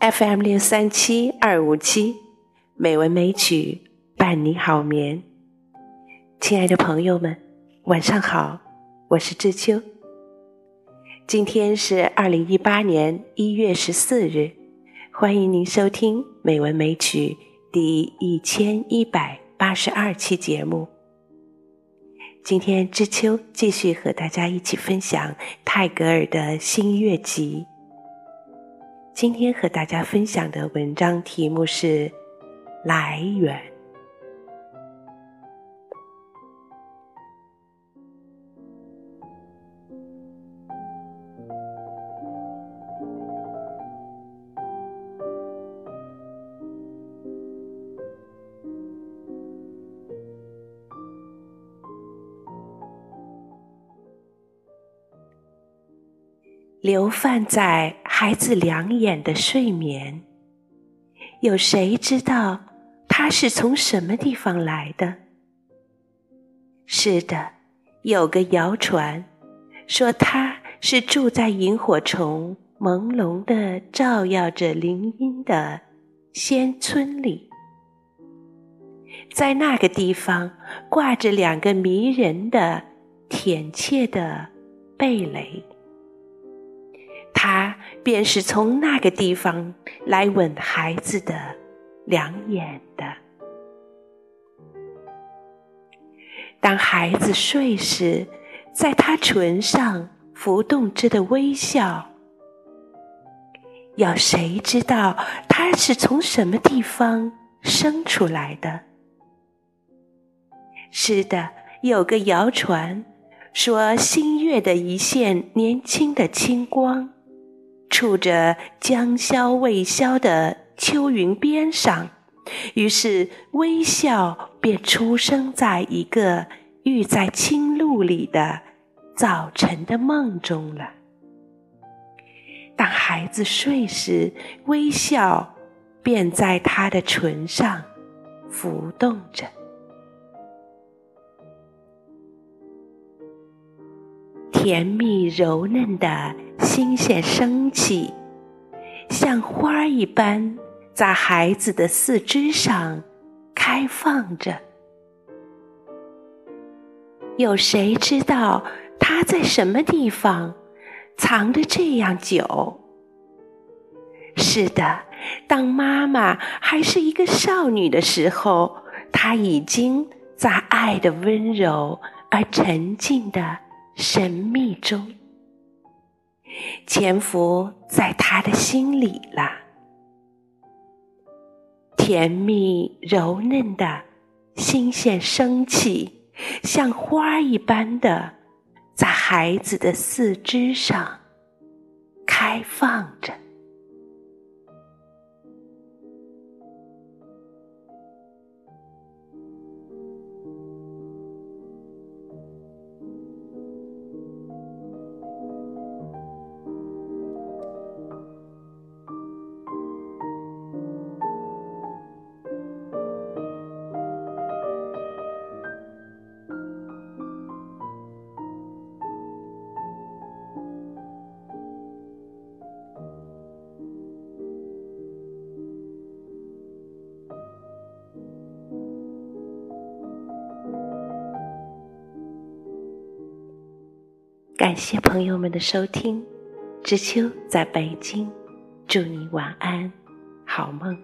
FM 六三七二五七，美文美曲伴你好眠。亲爱的朋友们，晚上好，我是知秋。今天是二零一八年一月十四日，欢迎您收听《美文美曲》第一千一百八十二期节目。今天知秋继续和大家一起分享泰戈尔的新月集。今天和大家分享的文章题目是《来源》。流泛在孩子两眼的睡眠，有谁知道它是从什么地方来的？是的，有个谣传说它是住在萤火虫朦胧的照耀着林荫的仙村里，在那个地方挂着两个迷人的、甜切的蓓蕾。他便是从那个地方来吻孩子的两眼的。当孩子睡时，在他唇上浮动着的微笑，要谁知道他是从什么地方生出来的？是的，有个谣传说，新月的一线年轻的清光。触着将消未消的秋云边上，于是微笑便出生在一个寓在青露里的早晨的梦中了。当孩子睡时，微笑便在他的唇上浮动着，甜蜜柔嫩的。新鲜生气，像花儿一般，在孩子的四肢上开放着。有谁知道它在什么地方藏得这样久？是的，当妈妈还是一个少女的时候，她已经在爱的温柔而沉静的神秘中。潜伏在他的心里了，甜蜜柔嫩的新鲜生气，像花一般的在孩子的四肢上开放着。感谢朋友们的收听，知秋在北京，祝你晚安，好梦。